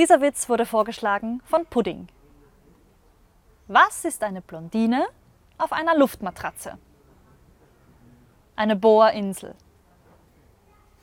Dieser Witz wurde vorgeschlagen von Pudding. Was ist eine Blondine auf einer Luftmatratze? Eine Bohrinsel.